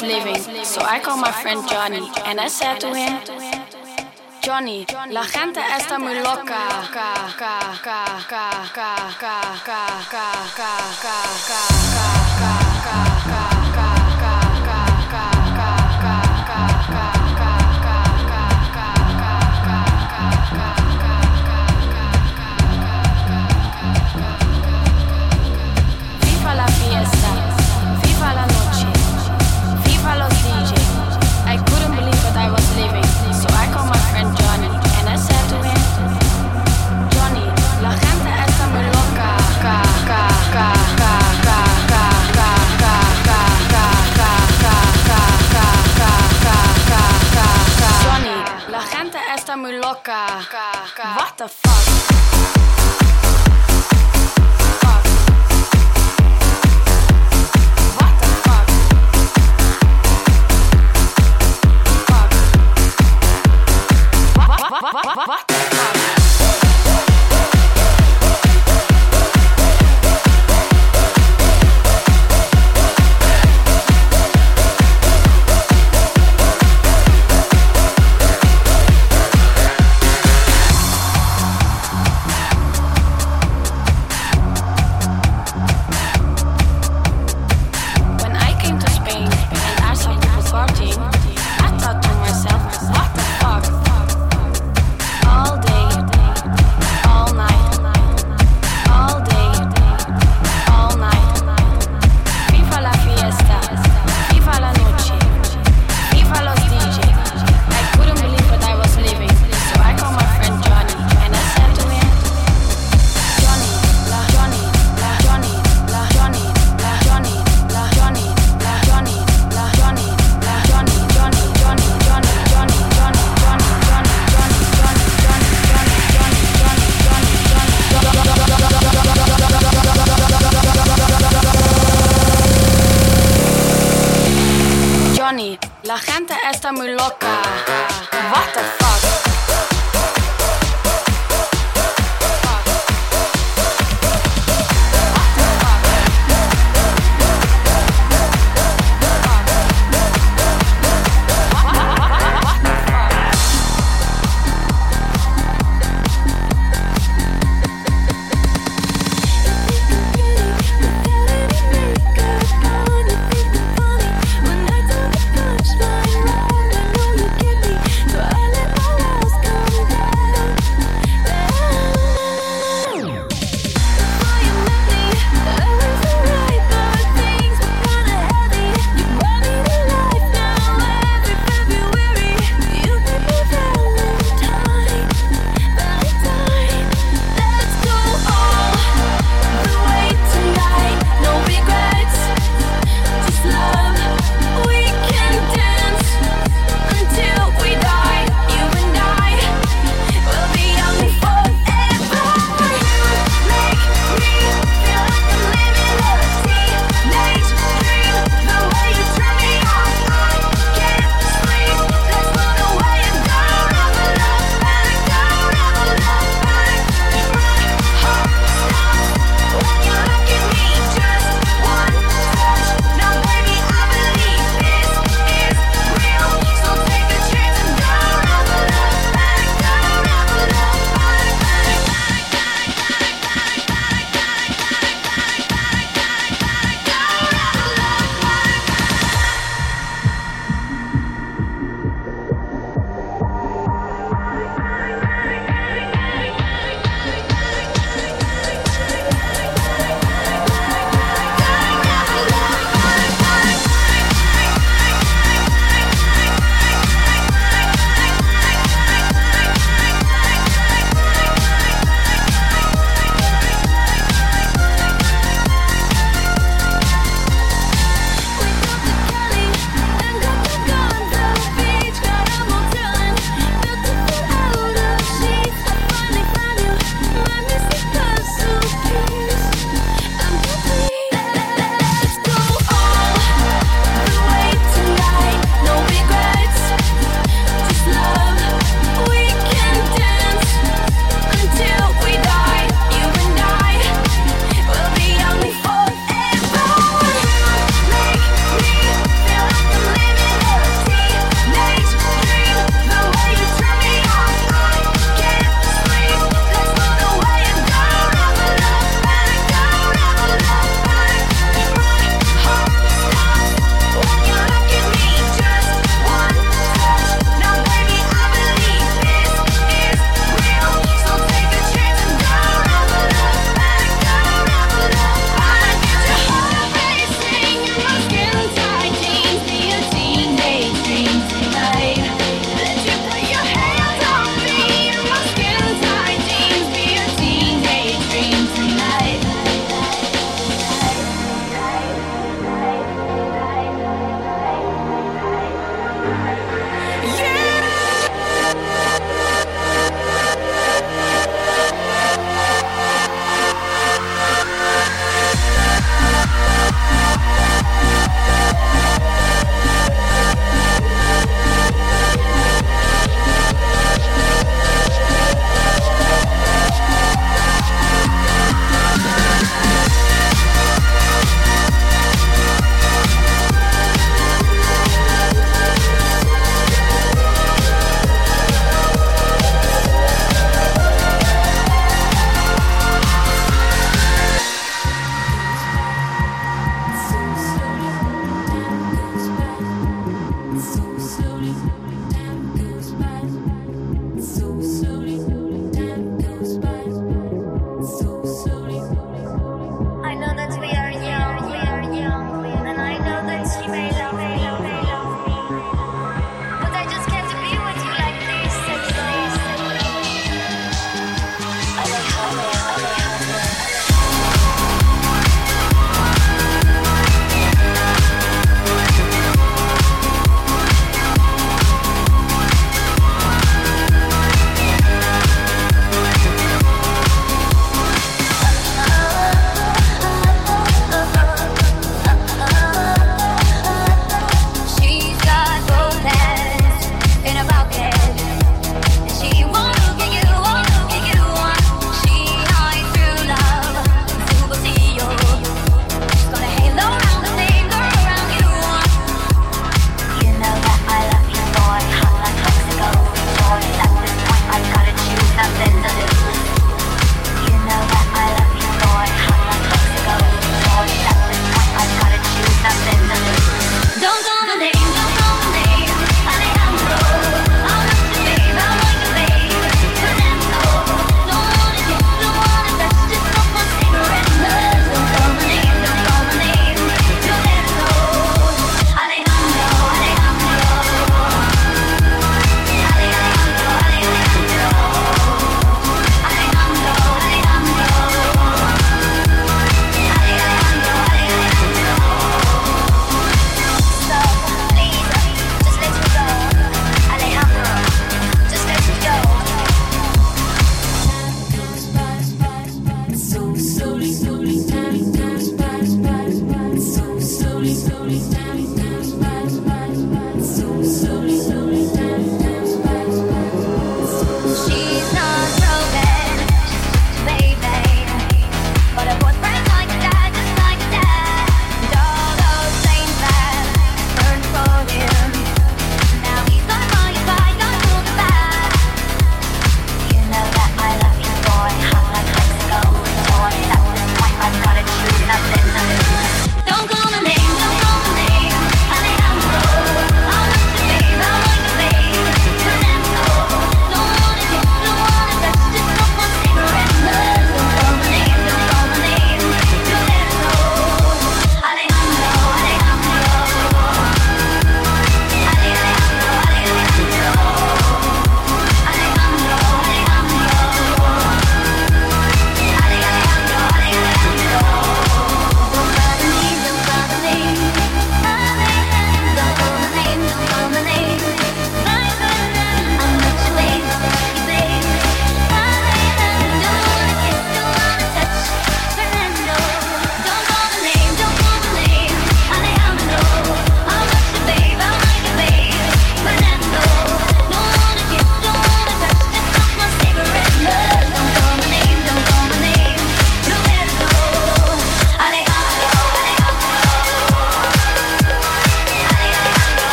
was living, so I called my friend Johnny and I said to him, Johnny, la gente está muy loca. What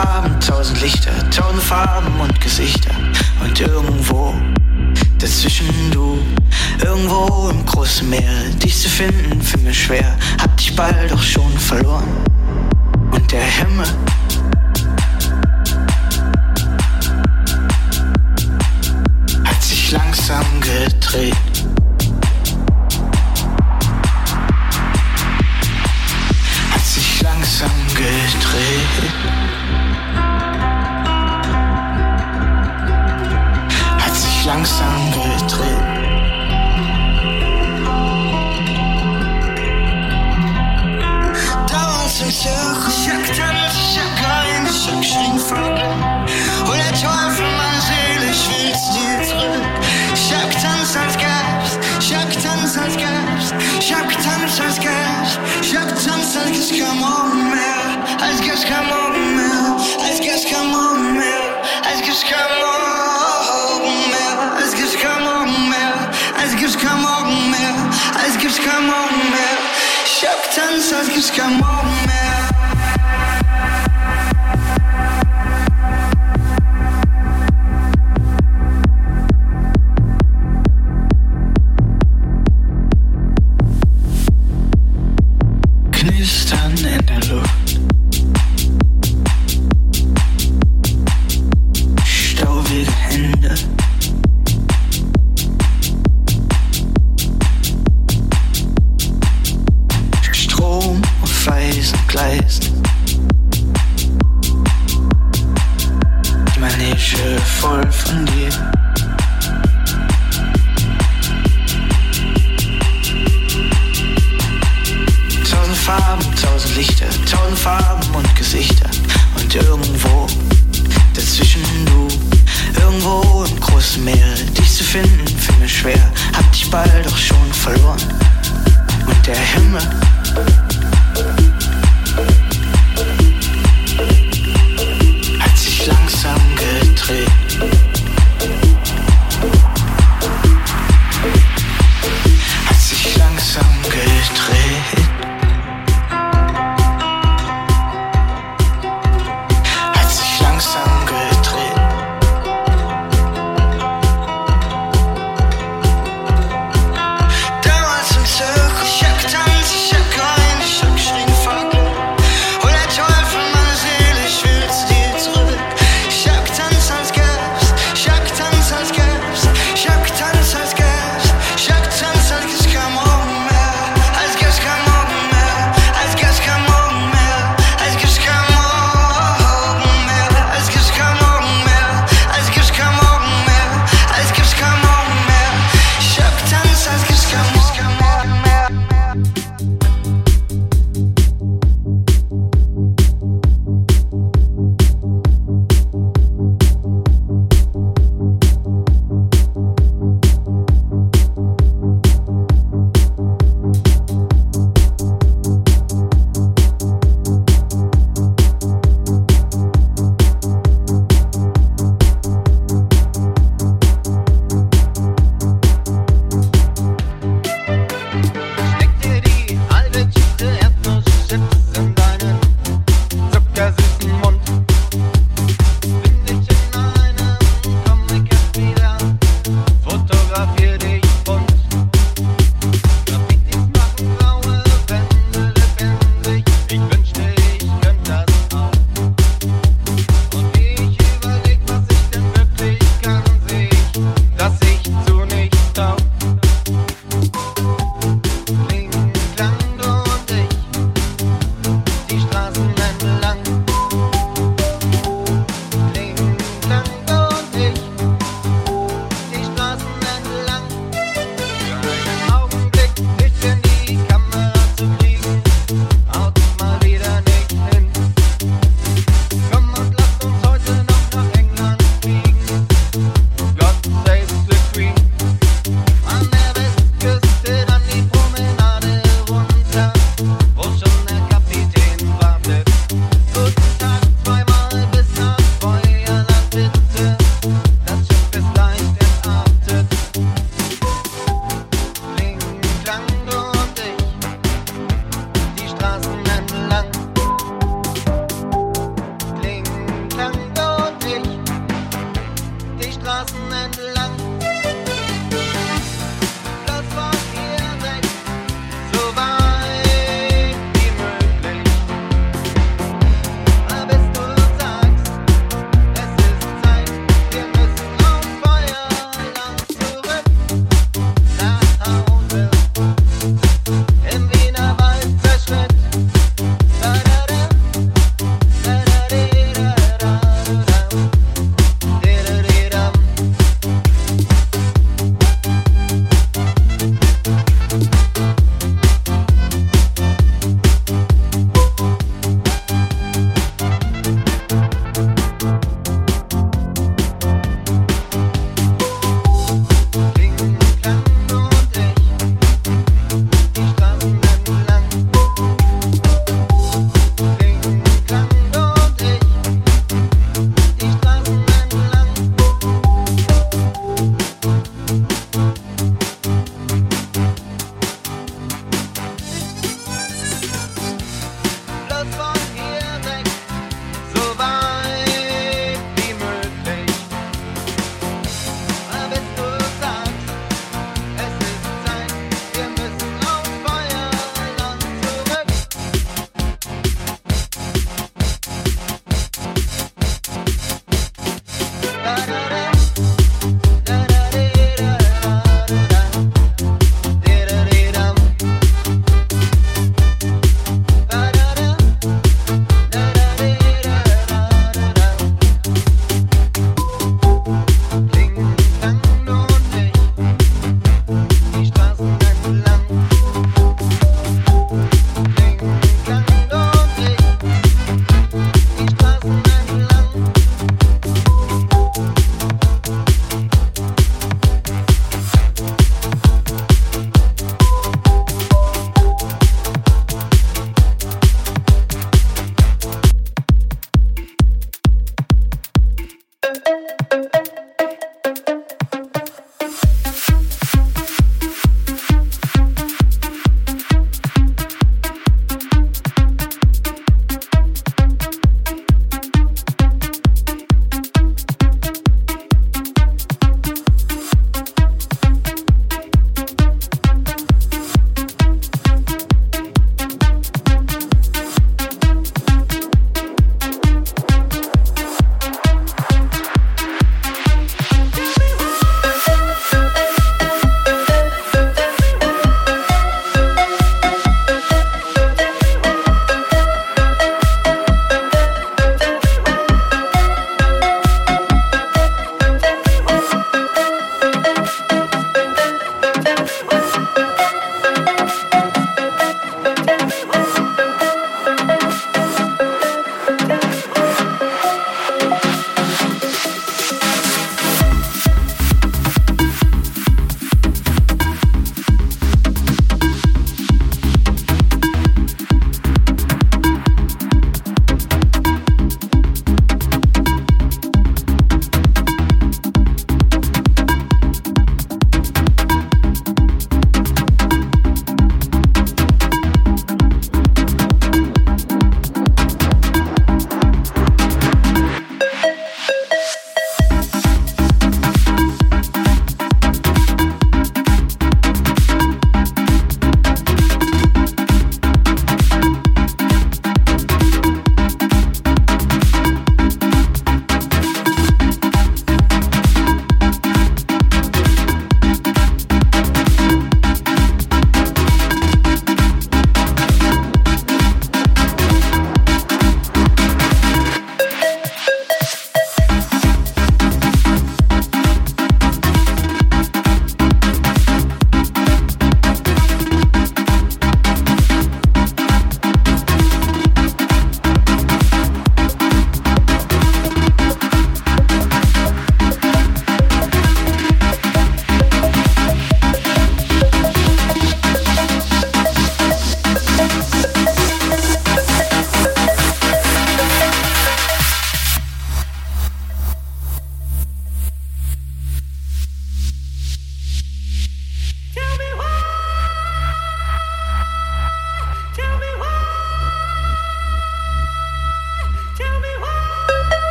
Farben, tausend Lichter, tausend Farben und Gesichter. Und irgendwo dazwischen du, irgendwo im großen Meer, dich zu finden, für mich schwer. Hab dich bald doch schon verloren. Und der Himmel. hat sich Langsam gedreht.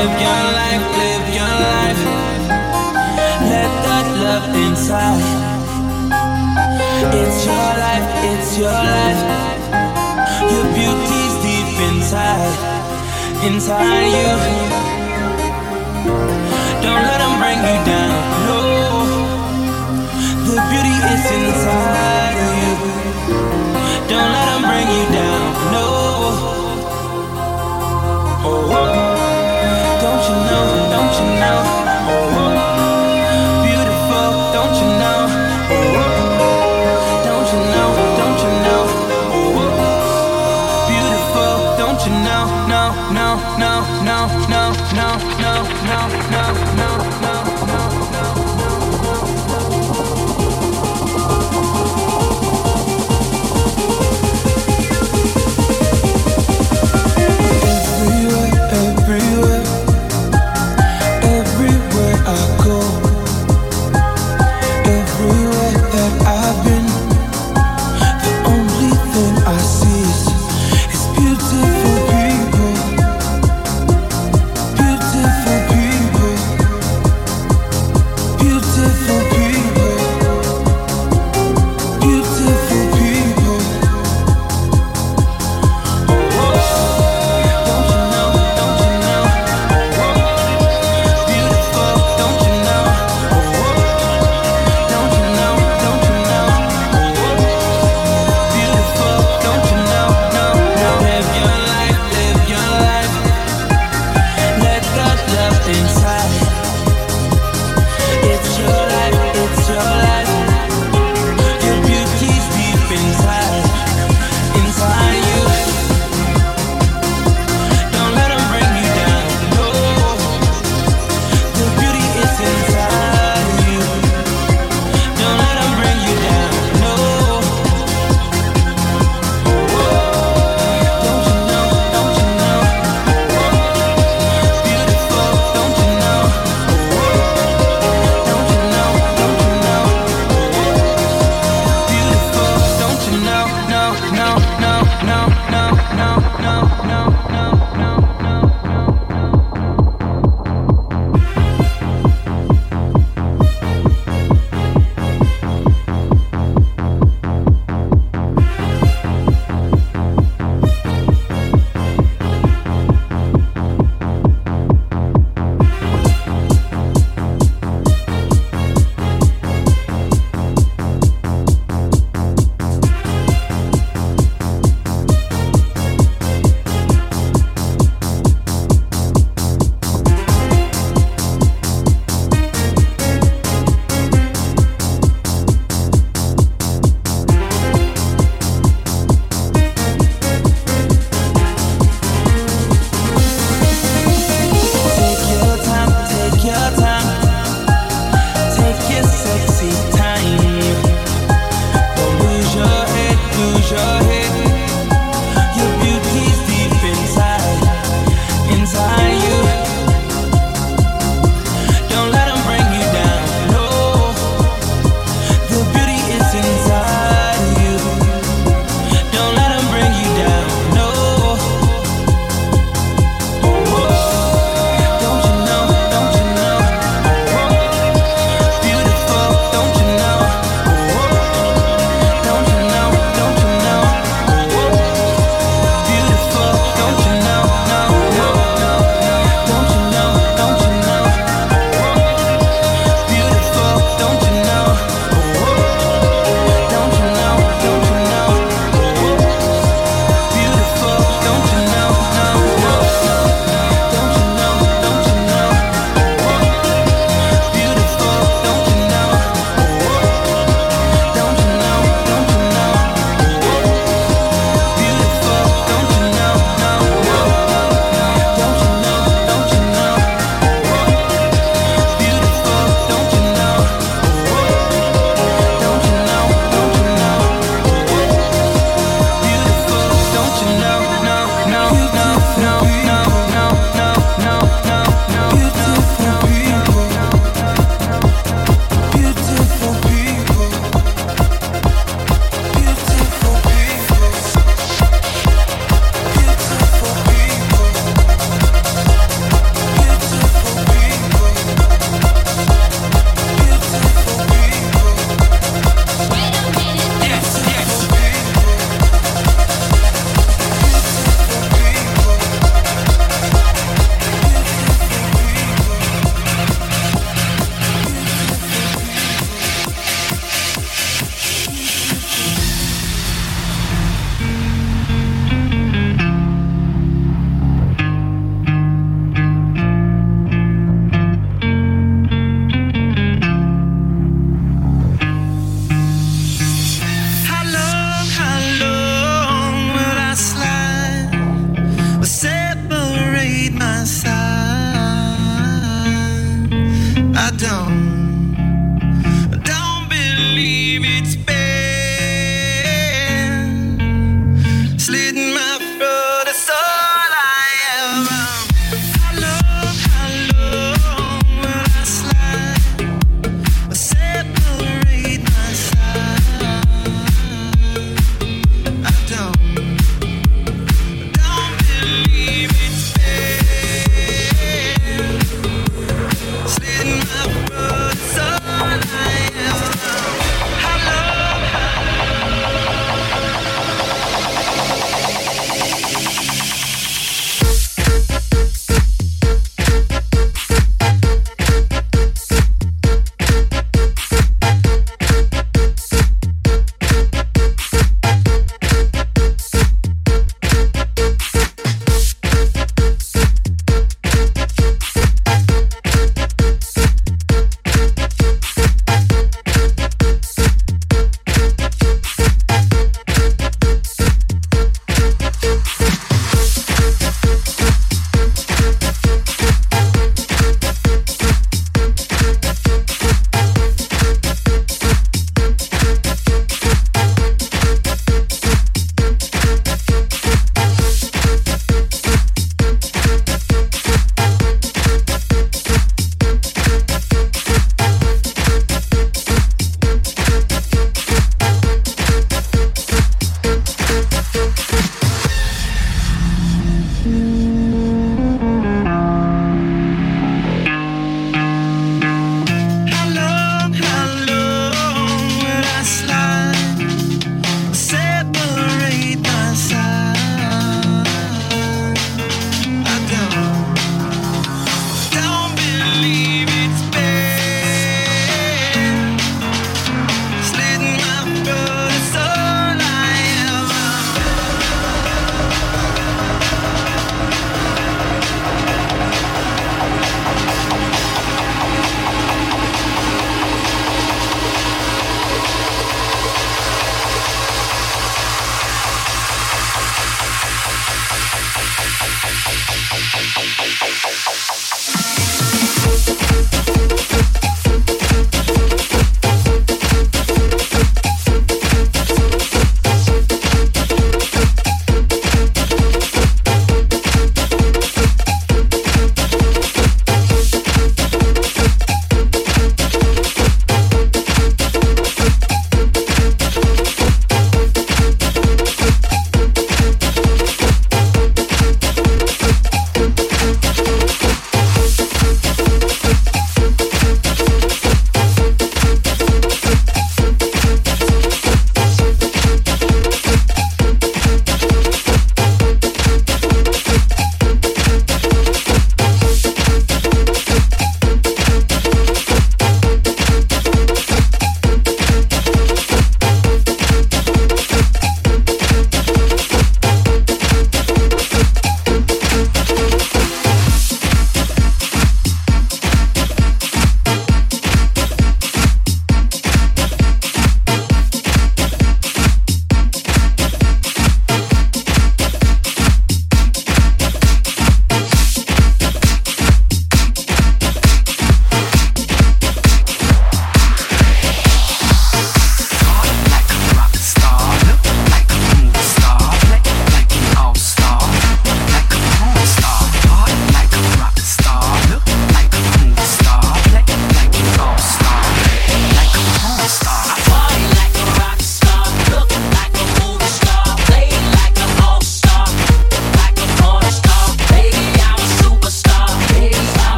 Live your life, live your life. Let that love inside. It's your life, it's your life. Your beauty's deep inside, inside you. Don't let them bring you down. No, the beauty is inside you. Don't let them bring you down. No. now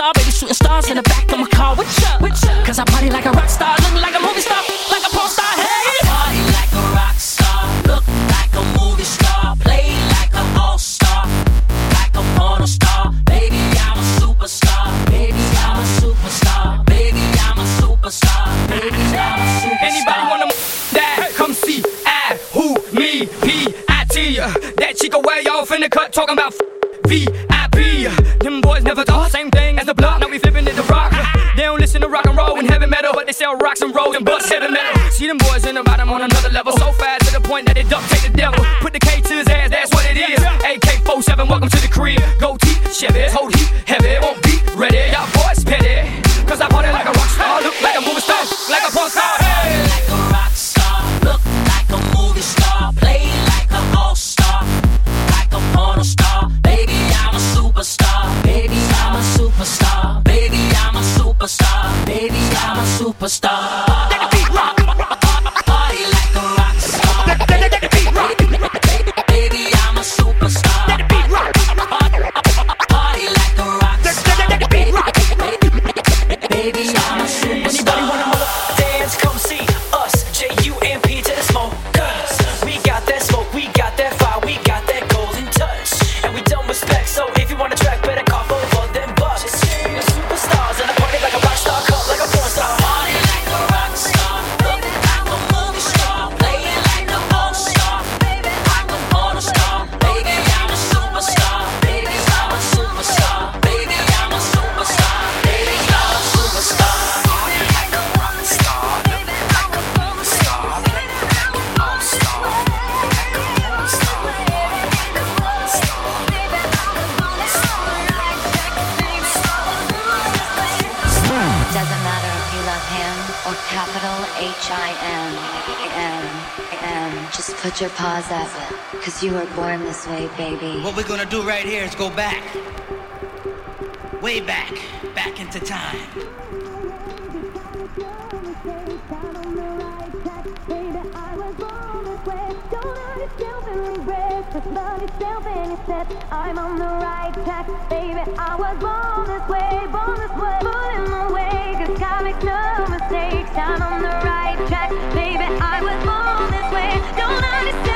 star, baby, shooting stars in the back of my car. Which? What's up? Cause I party like a L-H-I-M-A-M-A-M. Just put your paws up, cause you were born this way, baby. What we're gonna do right here is go back. Way back, back into time. but it's and it said, I'm on the right track, baby. I was born this way, born this way. Put in the way, cause God makes no mistakes. I'm on the right track, baby. I was born this way. Don't understand.